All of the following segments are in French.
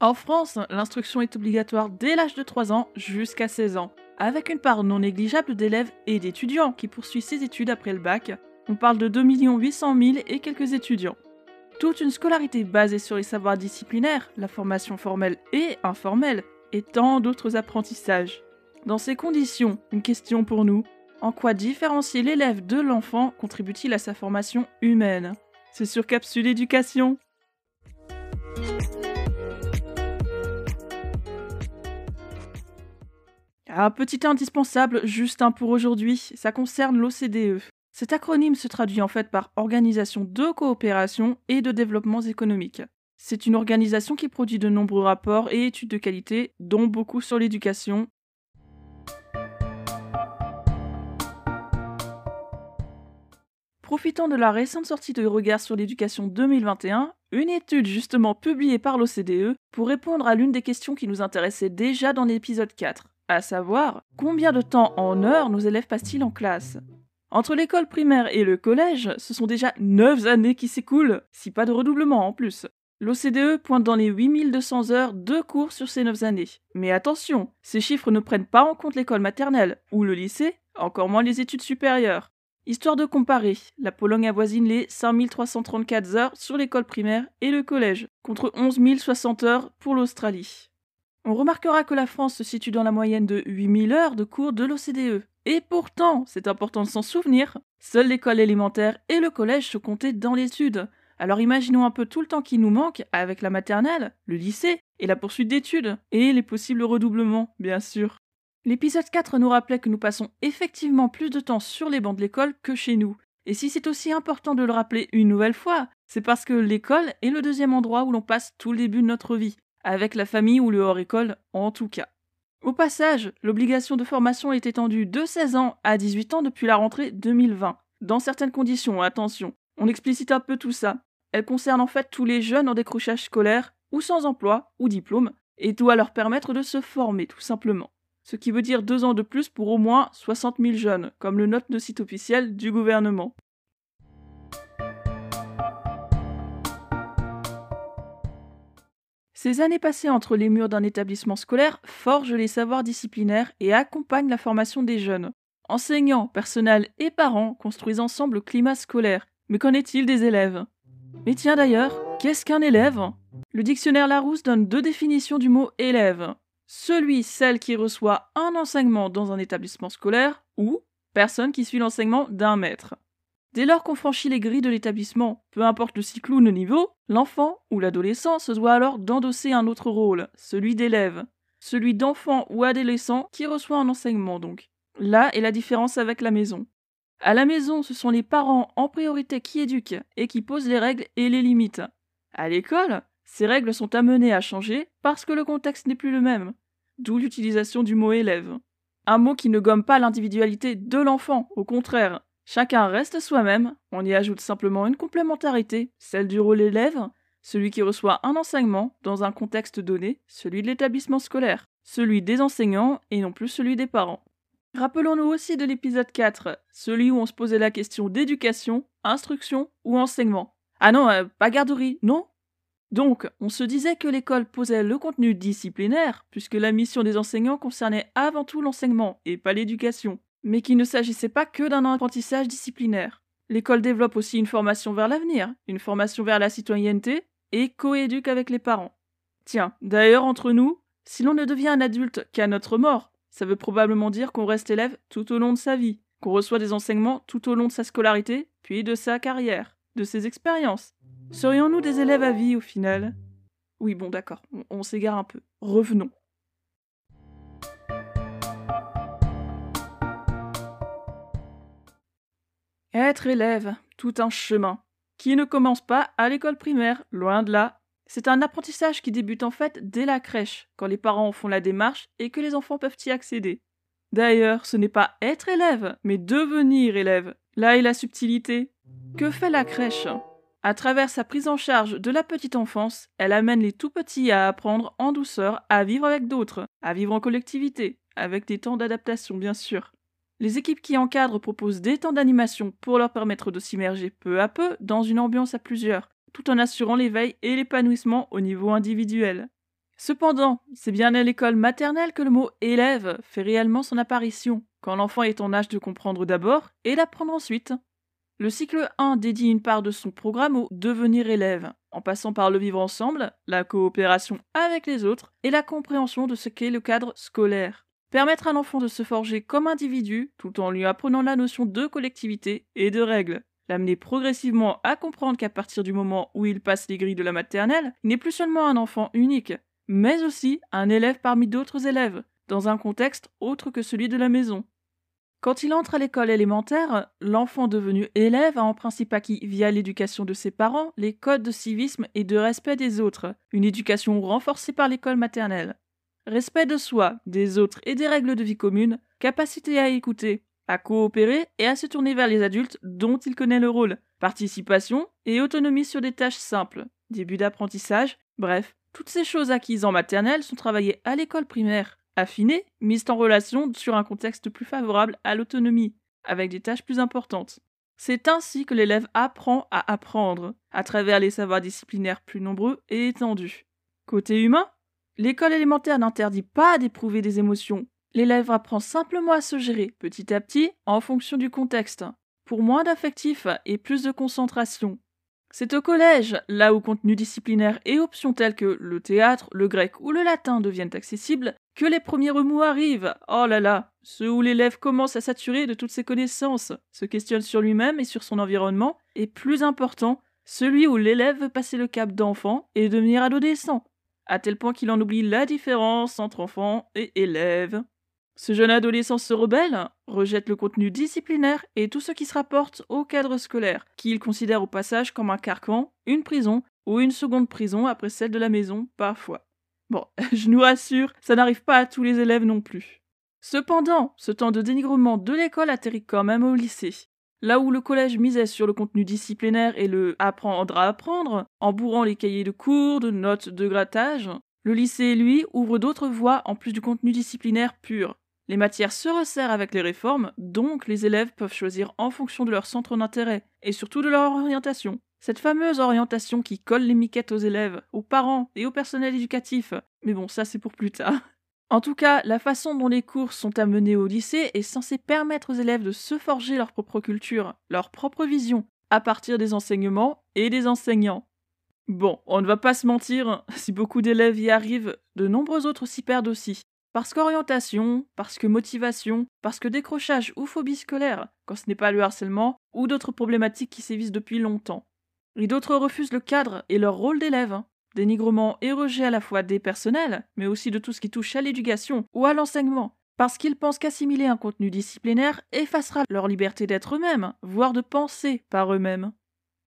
En France, l'instruction est obligatoire dès l'âge de 3 ans jusqu'à 16 ans, avec une part non négligeable d'élèves et d'étudiants qui poursuivent ses études après le bac. On parle de 2 800 000 et quelques étudiants. Toute une scolarité basée sur les savoirs disciplinaires, la formation formelle et informelle, et tant d'autres apprentissages. Dans ces conditions, une question pour nous. En quoi différencier l'élève de l'enfant contribue-t-il à sa formation humaine? C'est sur Capsule Éducation. Un petit indispensable, juste un pour aujourd'hui, ça concerne l'OCDE. Cet acronyme se traduit en fait par Organisation de coopération et de développement économique. C'est une organisation qui produit de nombreux rapports et études de qualité, dont beaucoup sur l'éducation. Profitant de la récente sortie de Regard sur l'éducation 2021, une étude justement publiée par l'OCDE pour répondre à l'une des questions qui nous intéressait déjà dans l'épisode 4 à savoir combien de temps en heures nos élèves passent-ils en classe Entre l'école primaire et le collège, ce sont déjà 9 années qui s'écoulent, si pas de redoublement en plus. L'OCDE pointe dans les 8200 heures de cours sur ces 9 années. Mais attention, ces chiffres ne prennent pas en compte l'école maternelle ou le lycée, encore moins les études supérieures. Histoire de comparer, la Pologne avoisine les 5334 heures sur l'école primaire et le collège, contre 11 060 heures pour l'Australie. On remarquera que la France se situe dans la moyenne de 8000 heures de cours de l'OCDE. Et pourtant, c'est important de s'en souvenir, seule l'école élémentaire et le collège sont comptés dans l'étude. Alors imaginons un peu tout le temps qui nous manque avec la maternelle, le lycée et la poursuite d'études, et les possibles redoublements, bien sûr. L'épisode 4 nous rappelait que nous passons effectivement plus de temps sur les bancs de l'école que chez nous. Et si c'est aussi important de le rappeler une nouvelle fois, c'est parce que l'école est le deuxième endroit où l'on passe tout le début de notre vie avec la famille ou le hors-école en tout cas. Au passage, l'obligation de formation est étendue de 16 ans à 18 ans depuis la rentrée 2020. Dans certaines conditions, attention. On explicite un peu tout ça. Elle concerne en fait tous les jeunes en décrochage scolaire, ou sans emploi, ou diplôme, et doit leur permettre de se former tout simplement. Ce qui veut dire deux ans de plus pour au moins 60 000 jeunes, comme le note de site officiel du gouvernement. Ces années passées entre les murs d'un établissement scolaire forgent les savoirs disciplinaires et accompagnent la formation des jeunes. Enseignants, personnel et parents construisent ensemble le climat scolaire. Mais qu'en est-il des élèves? Mais tiens d'ailleurs, qu'est-ce qu'un élève? Le dictionnaire Larousse donne deux définitions du mot élève. Celui, celle qui reçoit un enseignement dans un établissement scolaire ou personne qui suit l'enseignement d'un maître. Dès lors qu'on franchit les grilles de l'établissement, peu importe le cycle ou le niveau, l'enfant ou l'adolescent se doit alors d'endosser un autre rôle, celui d'élève, celui d'enfant ou adolescent qui reçoit un enseignement donc. Là est la différence avec la maison. À la maison, ce sont les parents en priorité qui éduquent et qui posent les règles et les limites. À l'école, ces règles sont amenées à changer parce que le contexte n'est plus le même, d'où l'utilisation du mot élève. Un mot qui ne gomme pas l'individualité de l'enfant, au contraire, Chacun reste soi-même, on y ajoute simplement une complémentarité, celle du rôle élève, celui qui reçoit un enseignement dans un contexte donné, celui de l'établissement scolaire, celui des enseignants et non plus celui des parents. Rappelons-nous aussi de l'épisode 4, celui où on se posait la question d'éducation, instruction ou enseignement. Ah non, euh, pas garderie, non Donc, on se disait que l'école posait le contenu disciplinaire, puisque la mission des enseignants concernait avant tout l'enseignement et pas l'éducation mais qu'il ne s'agissait pas que d'un apprentissage disciplinaire. L'école développe aussi une formation vers l'avenir, une formation vers la citoyenneté, et coéduque avec les parents. Tiens, d'ailleurs, entre nous, si l'on ne devient un adulte qu'à notre mort, ça veut probablement dire qu'on reste élève tout au long de sa vie, qu'on reçoit des enseignements tout au long de sa scolarité, puis de sa carrière, de ses expériences. Serions-nous des élèves à vie au final? Oui, bon, d'accord, on s'égare un peu. Revenons. Être élève, tout un chemin, qui ne commence pas à l'école primaire, loin de là. C'est un apprentissage qui débute en fait dès la crèche, quand les parents font la démarche et que les enfants peuvent y accéder. D'ailleurs, ce n'est pas être élève, mais devenir élève. Là est la subtilité. Que fait la crèche? À travers sa prise en charge de la petite enfance, elle amène les tout petits à apprendre en douceur à vivre avec d'autres, à vivre en collectivité, avec des temps d'adaptation bien sûr. Les équipes qui encadrent proposent des temps d'animation pour leur permettre de s'immerger peu à peu dans une ambiance à plusieurs, tout en assurant l'éveil et l'épanouissement au niveau individuel. Cependant, c'est bien à l'école maternelle que le mot élève fait réellement son apparition, quand l'enfant est en âge de comprendre d'abord et d'apprendre ensuite. Le cycle 1 dédie une part de son programme au devenir élève, en passant par le vivre ensemble, la coopération avec les autres et la compréhension de ce qu'est le cadre scolaire. Permettre à l'enfant de se forger comme individu tout en lui apprenant la notion de collectivité et de règles. L'amener progressivement à comprendre qu'à partir du moment où il passe les grilles de la maternelle, il n'est plus seulement un enfant unique, mais aussi un élève parmi d'autres élèves, dans un contexte autre que celui de la maison. Quand il entre à l'école élémentaire, l'enfant devenu élève a en principe acquis via l'éducation de ses parents les codes de civisme et de respect des autres, une éducation renforcée par l'école maternelle. Respect de soi, des autres et des règles de vie commune, capacité à écouter, à coopérer et à se tourner vers les adultes dont il connaît le rôle, participation et autonomie sur des tâches simples, début d'apprentissage, bref, toutes ces choses acquises en maternelle sont travaillées à l'école primaire affinée, mise en relation sur un contexte plus favorable à l'autonomie, avec des tâches plus importantes. C'est ainsi que l'élève apprend à apprendre, à travers les savoirs disciplinaires plus nombreux et étendus. Côté humain, l'école élémentaire n'interdit pas d'éprouver des émotions. L'élève apprend simplement à se gérer petit à petit en fonction du contexte, pour moins d'affectifs et plus de concentration. C'est au collège, là où contenu disciplinaire et options telles que le théâtre, le grec ou le latin deviennent accessibles, que les premiers remous arrivent. Oh là là, ceux où l'élève commence à saturer de toutes ses connaissances, se questionne sur lui-même et sur son environnement, et plus important, celui où l'élève veut passer le cap d'enfant et devenir adolescent, à tel point qu'il en oublie la différence entre enfant et élève. Ce jeune adolescent se rebelle, rejette le contenu disciplinaire et tout ce qui se rapporte au cadre scolaire, qu'il considère au passage comme un carcan, une prison ou une seconde prison après celle de la maison parfois. Bon, je nous rassure, ça n'arrive pas à tous les élèves non plus. Cependant, ce temps de dénigrement de l'école atterrit quand même au lycée. Là où le collège misait sur le contenu disciplinaire et le apprendre à apprendre, en bourrant les cahiers de cours, de notes, de grattage, le lycée, lui, ouvre d'autres voies en plus du contenu disciplinaire pur. Les matières se resserrent avec les réformes, donc les élèves peuvent choisir en fonction de leur centre d'intérêt et surtout de leur orientation. Cette fameuse orientation qui colle les miquettes aux élèves, aux parents et au personnel éducatif. Mais bon, ça c'est pour plus tard. En tout cas, la façon dont les cours sont amenés au lycée est censée permettre aux élèves de se forger leur propre culture, leur propre vision, à partir des enseignements et des enseignants. Bon, on ne va pas se mentir, si beaucoup d'élèves y arrivent, de nombreux autres s'y perdent aussi. Parce qu'orientation, parce que motivation, parce que décrochage ou phobie scolaire, quand ce n'est pas le harcèlement, ou d'autres problématiques qui sévissent depuis longtemps. Et d'autres refusent le cadre et leur rôle d'élève. Dénigrement et rejet à la fois des personnels, mais aussi de tout ce qui touche à l'éducation ou à l'enseignement, parce qu'ils pensent qu'assimiler un contenu disciplinaire effacera leur liberté d'être eux-mêmes, voire de penser par eux-mêmes.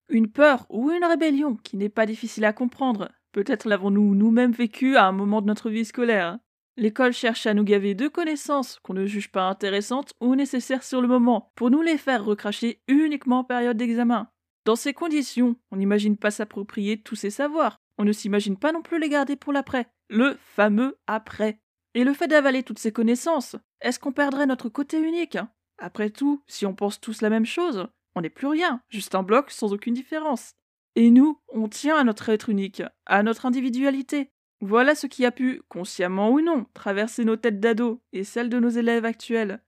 Une peur ou une rébellion qui n'est pas difficile à comprendre, peut-être l'avons-nous nous-mêmes vécu à un moment de notre vie scolaire. L'école cherche à nous gaver de connaissances qu'on ne juge pas intéressantes ou nécessaires sur le moment, pour nous les faire recracher uniquement en période d'examen. Dans ces conditions, on n'imagine pas s'approprier tous ces savoirs, on ne s'imagine pas non plus les garder pour l'après, le fameux après. Et le fait d'avaler toutes ces connaissances, est-ce qu'on perdrait notre côté unique Après tout, si on pense tous la même chose, on n'est plus rien, juste un bloc sans aucune différence. Et nous, on tient à notre être unique, à notre individualité, voilà ce qui a pu, consciemment ou non, traverser nos têtes d'ados et celles de nos élèves actuels.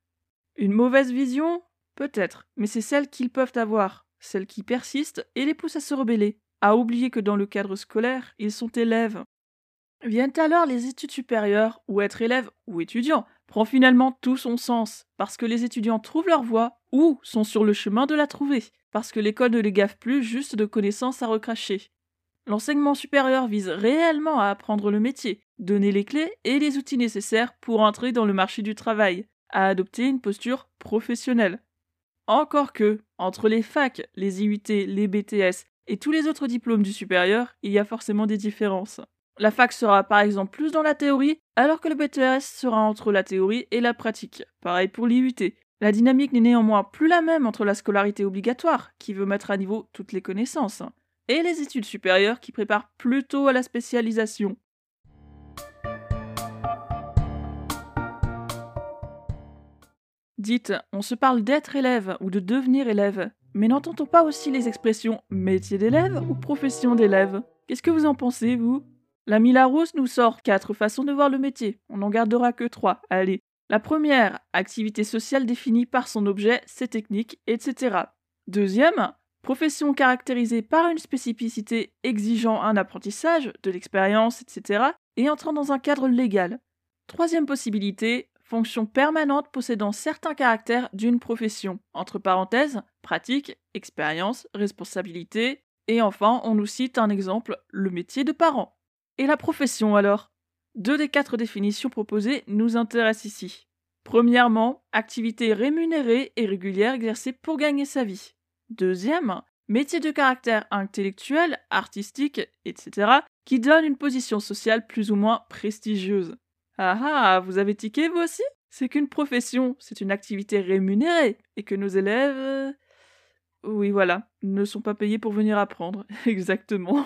Une mauvaise vision? Peut-être, mais c'est celle qu'ils peuvent avoir, celle qui persiste et les pousse à se rebeller, à oublier que dans le cadre scolaire, ils sont élèves. Viennent alors les études supérieures, où être élève ou étudiant prend finalement tout son sens, parce que les étudiants trouvent leur voie ou sont sur le chemin de la trouver, parce que l'école ne les gaffe plus juste de connaissances à recracher. L'enseignement supérieur vise réellement à apprendre le métier, donner les clés et les outils nécessaires pour entrer dans le marché du travail, à adopter une posture professionnelle. Encore que, entre les facs, les IUT, les BTS et tous les autres diplômes du supérieur, il y a forcément des différences. La fac sera par exemple plus dans la théorie, alors que le BTS sera entre la théorie et la pratique. Pareil pour l'IUT. La dynamique n'est néanmoins plus la même entre la scolarité obligatoire, qui veut mettre à niveau toutes les connaissances, et les études supérieures qui préparent plutôt à la spécialisation. Dites, on se parle d'être élève ou de devenir élève, mais n'entend-on pas aussi les expressions métier d'élève ou profession d'élève Qu'est-ce que vous en pensez, vous? L'ami Larousse nous sort quatre façons de voir le métier. On n'en gardera que trois. Allez. La première, activité sociale définie par son objet, ses techniques, etc. Deuxième, profession caractérisée par une spécificité exigeant un apprentissage, de l'expérience, etc. et entrant dans un cadre légal. Troisième possibilité, fonction permanente possédant certains caractères d'une profession, entre parenthèses, pratique, expérience, responsabilité, et enfin on nous cite un exemple, le métier de parent. Et la profession alors? Deux des quatre définitions proposées nous intéressent ici. Premièrement, activité rémunérée et régulière exercée pour gagner sa vie. Deuxième, métier de caractère intellectuel, artistique, etc., qui donne une position sociale plus ou moins prestigieuse. Ah ah, vous avez tiqué vous aussi? C'est qu'une profession, c'est une activité rémunérée, et que nos élèves... Euh, oui voilà, ne sont pas payés pour venir apprendre, exactement.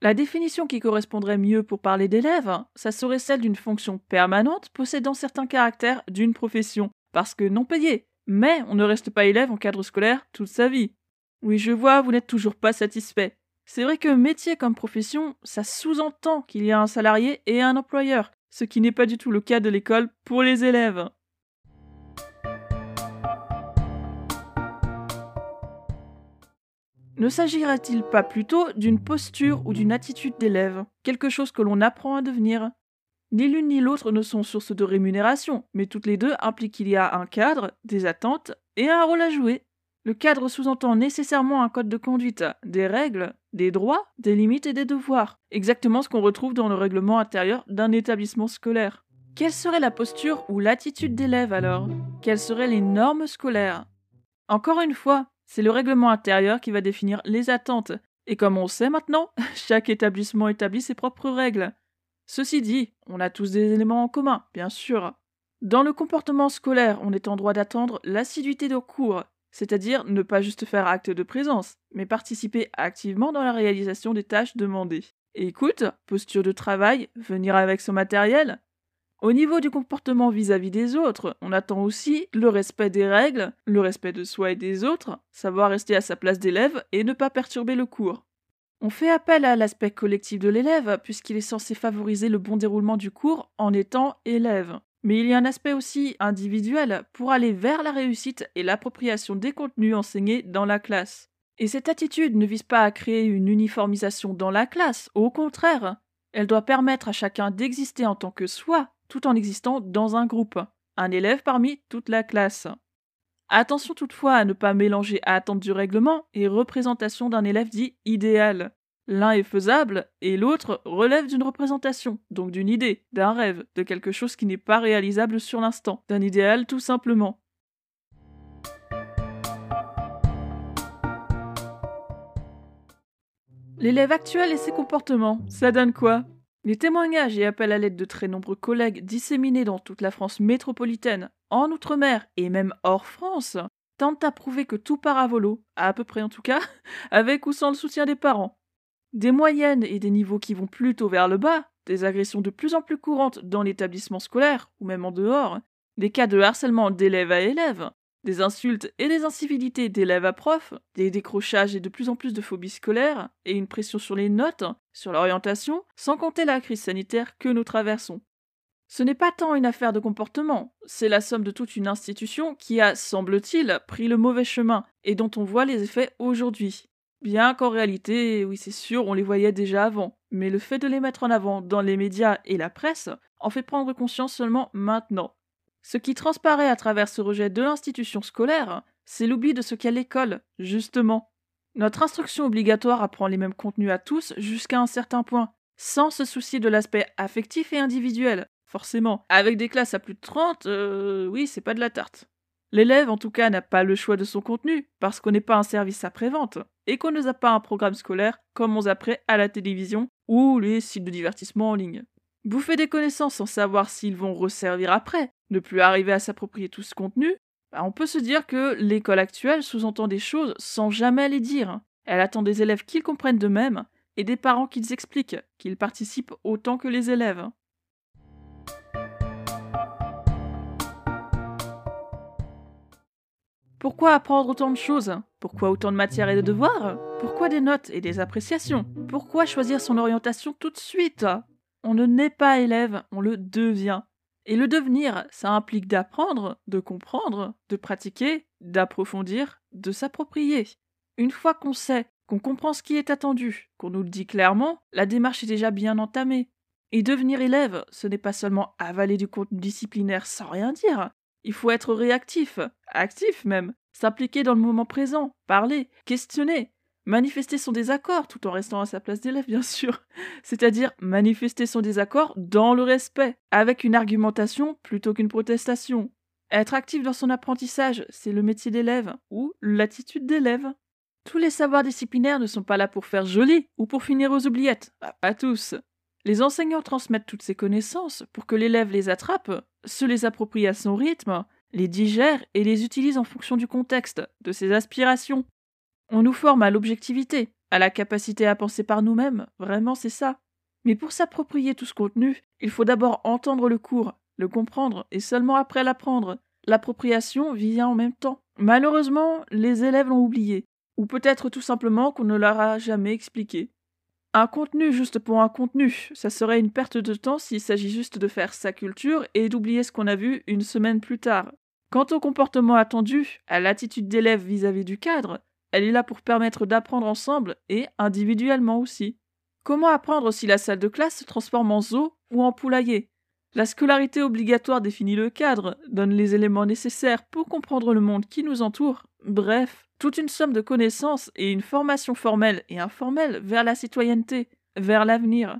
La définition qui correspondrait mieux pour parler d'élèves, ça serait celle d'une fonction permanente possédant certains caractères d'une profession, parce que non payée. Mais on ne reste pas élève en cadre scolaire toute sa vie. Oui, je vois, vous n'êtes toujours pas satisfait. C'est vrai que métier comme profession, ça sous-entend qu'il y a un salarié et un employeur, ce qui n'est pas du tout le cas de l'école pour les élèves. Ne s'agirait-il pas plutôt d'une posture ou d'une attitude d'élève, quelque chose que l'on apprend à devenir? Ni l'une ni l'autre ne sont source de rémunération, mais toutes les deux impliquent qu'il y a un cadre, des attentes et un rôle à jouer. Le cadre sous-entend nécessairement un code de conduite, des règles, des droits, des limites et des devoirs, exactement ce qu'on retrouve dans le règlement intérieur d'un établissement scolaire. Quelle serait la posture ou l'attitude d'élève alors? Quelles seraient les normes scolaires? Encore une fois, c'est le règlement intérieur qui va définir les attentes, et comme on sait maintenant, chaque établissement établit ses propres règles. Ceci dit, on a tous des éléments en commun, bien sûr. Dans le comportement scolaire, on est en droit d'attendre l'assiduité de cours, c'est-à-dire ne pas juste faire acte de présence, mais participer activement dans la réalisation des tâches demandées. Écoute, posture de travail, venir avec son matériel. Au niveau du comportement vis-à-vis des autres, on attend aussi le respect des règles, le respect de soi et des autres, savoir rester à sa place d'élève et ne pas perturber le cours. On fait appel à l'aspect collectif de l'élève puisqu'il est censé favoriser le bon déroulement du cours en étant élève. Mais il y a un aspect aussi individuel pour aller vers la réussite et l'appropriation des contenus enseignés dans la classe. Et cette attitude ne vise pas à créer une uniformisation dans la classe, au contraire, elle doit permettre à chacun d'exister en tant que soi, tout en existant dans un groupe, un élève parmi toute la classe. Attention toutefois à ne pas mélanger attente du règlement et représentation d'un élève dit idéal. L'un est faisable et l'autre relève d'une représentation, donc d'une idée, d'un rêve, de quelque chose qui n'est pas réalisable sur l'instant, d'un idéal tout simplement. L'élève actuel et ses comportements, ça donne quoi? Les témoignages et appels à l'aide de très nombreux collègues disséminés dans toute la France métropolitaine, en Outre-mer et même hors France, tentent à prouver que tout part à à peu près en tout cas, avec ou sans le soutien des parents des moyennes et des niveaux qui vont plutôt vers le bas, des agressions de plus en plus courantes dans l'établissement scolaire ou même en dehors, des cas de harcèlement d'élève à élève, des insultes et des incivilités d'élève à prof, des décrochages et de plus en plus de phobies scolaires, et une pression sur les notes, sur l'orientation, sans compter la crise sanitaire que nous traversons. Ce n'est pas tant une affaire de comportement, c'est la somme de toute une institution qui a, semble-t-il, pris le mauvais chemin et dont on voit les effets aujourd'hui. Bien qu'en réalité, oui c'est sûr, on les voyait déjà avant, mais le fait de les mettre en avant dans les médias et la presse en fait prendre conscience seulement maintenant. Ce qui transparaît à travers ce rejet de l'institution scolaire, c'est l'oubli de ce qu'est l'école, justement. Notre instruction obligatoire apprend les mêmes contenus à tous jusqu'à un certain point, sans se soucier de l'aspect affectif et individuel, forcément. Avec des classes à plus de 30, euh, oui, c'est pas de la tarte. L'élève, en tout cas, n'a pas le choix de son contenu, parce qu'on n'est pas un service après-vente, et qu'on ne a pas un programme scolaire comme on zapperait à la télévision ou les sites de divertissement en ligne. Bouffer des connaissances sans savoir s'ils vont resservir après, ne plus arriver à s'approprier tout ce contenu, bah, on peut se dire que l'école actuelle sous-entend des choses sans jamais les dire. Elle attend des élèves qu'ils comprennent d'eux-mêmes et des parents qu'ils expliquent, qu'ils participent autant que les élèves. Pourquoi apprendre autant de choses? Pourquoi autant de matières et de devoirs? Pourquoi des notes et des appréciations? Pourquoi choisir son orientation tout de suite? On ne naît pas élève, on le devient. Et le devenir, ça implique d'apprendre, de comprendre, de pratiquer, d'approfondir, de s'approprier. Une fois qu'on sait, qu'on comprend ce qui est attendu, qu'on nous le dit clairement, la démarche est déjà bien entamée. Et devenir élève, ce n'est pas seulement avaler du contenu disciplinaire sans rien dire. Il faut être réactif, actif même, s'impliquer dans le moment présent, parler, questionner, manifester son désaccord tout en restant à sa place d'élève, bien sûr. C'est-à-dire manifester son désaccord dans le respect, avec une argumentation plutôt qu'une protestation. Être actif dans son apprentissage, c'est le métier d'élève ou l'attitude d'élève. Tous les savoirs disciplinaires ne sont pas là pour faire joli ou pour finir aux oubliettes. Pas tous. Les enseignants transmettent toutes ces connaissances pour que l'élève les attrape, se les approprie à son rythme, les digère et les utilise en fonction du contexte, de ses aspirations. On nous forme à l'objectivité, à la capacité à penser par nous-mêmes, vraiment c'est ça. Mais pour s'approprier tout ce contenu, il faut d'abord entendre le cours, le comprendre et seulement après l'apprendre. L'appropriation vient en même temps. Malheureusement, les élèves l'ont oublié ou peut-être tout simplement qu'on ne leur a jamais expliqué. Un contenu juste pour un contenu, ça serait une perte de temps s'il s'agit juste de faire sa culture et d'oublier ce qu'on a vu une semaine plus tard. Quant au comportement attendu, à l'attitude d'élève vis-à-vis du cadre, elle est là pour permettre d'apprendre ensemble et individuellement aussi. Comment apprendre si la salle de classe se transforme en zoo ou en poulailler? La scolarité obligatoire définit le cadre, donne les éléments nécessaires pour comprendre le monde qui nous entoure, bref, toute une somme de connaissances et une formation formelle et informelle vers la citoyenneté, vers l'avenir.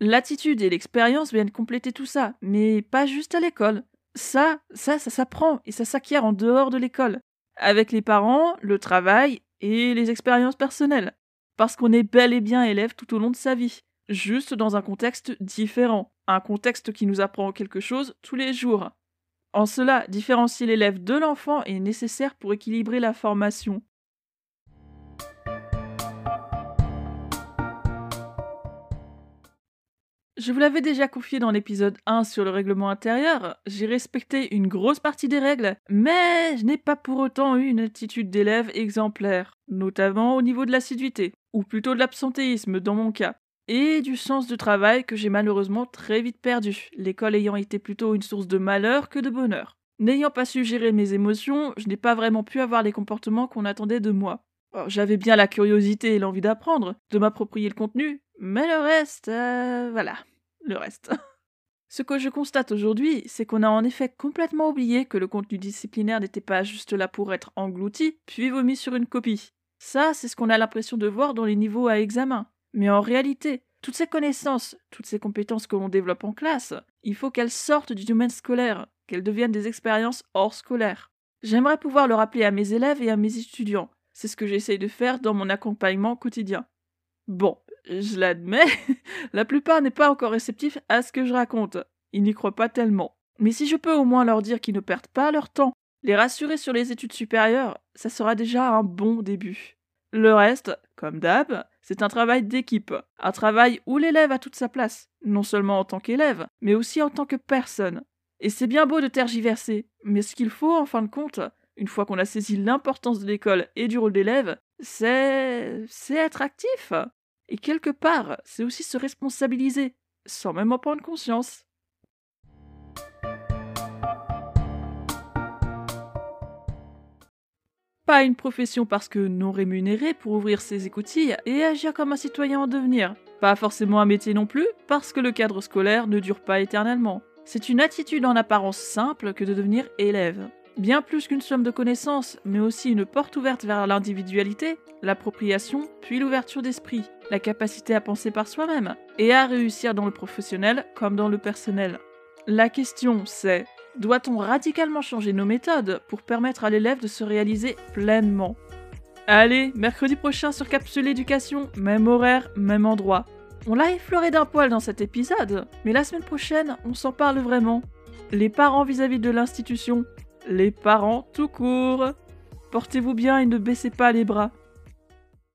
L'attitude et l'expérience viennent compléter tout ça, mais pas juste à l'école. Ça, ça, ça s'apprend et ça s'acquiert en dehors de l'école, avec les parents, le travail et les expériences personnelles, parce qu'on est bel et bien élève tout au long de sa vie, juste dans un contexte différent, un contexte qui nous apprend quelque chose tous les jours, en cela, différencier l'élève de l'enfant est nécessaire pour équilibrer la formation. Je vous l'avais déjà confié dans l'épisode 1 sur le règlement intérieur, j'ai respecté une grosse partie des règles, mais je n'ai pas pour autant eu une attitude d'élève exemplaire, notamment au niveau de l'assiduité, ou plutôt de l'absentéisme dans mon cas et du sens du travail que j'ai malheureusement très vite perdu, l'école ayant été plutôt une source de malheur que de bonheur. N'ayant pas su gérer mes émotions, je n'ai pas vraiment pu avoir les comportements qu'on attendait de moi. J'avais bien la curiosité et l'envie d'apprendre, de m'approprier le contenu, mais le reste, euh, voilà, le reste. Ce que je constate aujourd'hui, c'est qu'on a en effet complètement oublié que le contenu disciplinaire n'était pas juste là pour être englouti, puis vomi sur une copie. Ça, c'est ce qu'on a l'impression de voir dans les niveaux à examen. Mais en réalité, toutes ces connaissances, toutes ces compétences que l'on développe en classe, il faut qu'elles sortent du domaine scolaire, qu'elles deviennent des expériences hors scolaire. J'aimerais pouvoir le rappeler à mes élèves et à mes étudiants. C'est ce que j'essaye de faire dans mon accompagnement quotidien. Bon, je l'admets, la plupart n'est pas encore réceptif à ce que je raconte. Ils n'y croient pas tellement. Mais si je peux au moins leur dire qu'ils ne perdent pas leur temps, les rassurer sur les études supérieures, ça sera déjà un bon début. Le reste, comme d'hab, c'est un travail d'équipe, un travail où l'élève a toute sa place, non seulement en tant qu'élève, mais aussi en tant que personne. Et c'est bien beau de tergiverser, mais ce qu'il faut en fin de compte, une fois qu'on a saisi l'importance de l'école et du rôle d'élève, c'est. c'est être actif. Et quelque part, c'est aussi se responsabiliser, sans même en prendre conscience. Pas une profession parce que non rémunérée pour ouvrir ses écoutilles et agir comme un citoyen en devenir. Pas forcément un métier non plus, parce que le cadre scolaire ne dure pas éternellement. C'est une attitude en apparence simple que de devenir élève. Bien plus qu'une somme de connaissances, mais aussi une porte ouverte vers l'individualité, l'appropriation, puis l'ouverture d'esprit, la capacité à penser par soi-même, et à réussir dans le professionnel comme dans le personnel. La question c'est doit-on radicalement changer nos méthodes pour permettre à l'élève de se réaliser pleinement? Allez, mercredi prochain sur Capsule Éducation, même horaire, même endroit. On l'a effleuré d'un poil dans cet épisode, mais la semaine prochaine, on s'en parle vraiment. Les parents vis-à-vis -vis de l'institution, les parents tout court. Portez-vous bien et ne baissez pas les bras.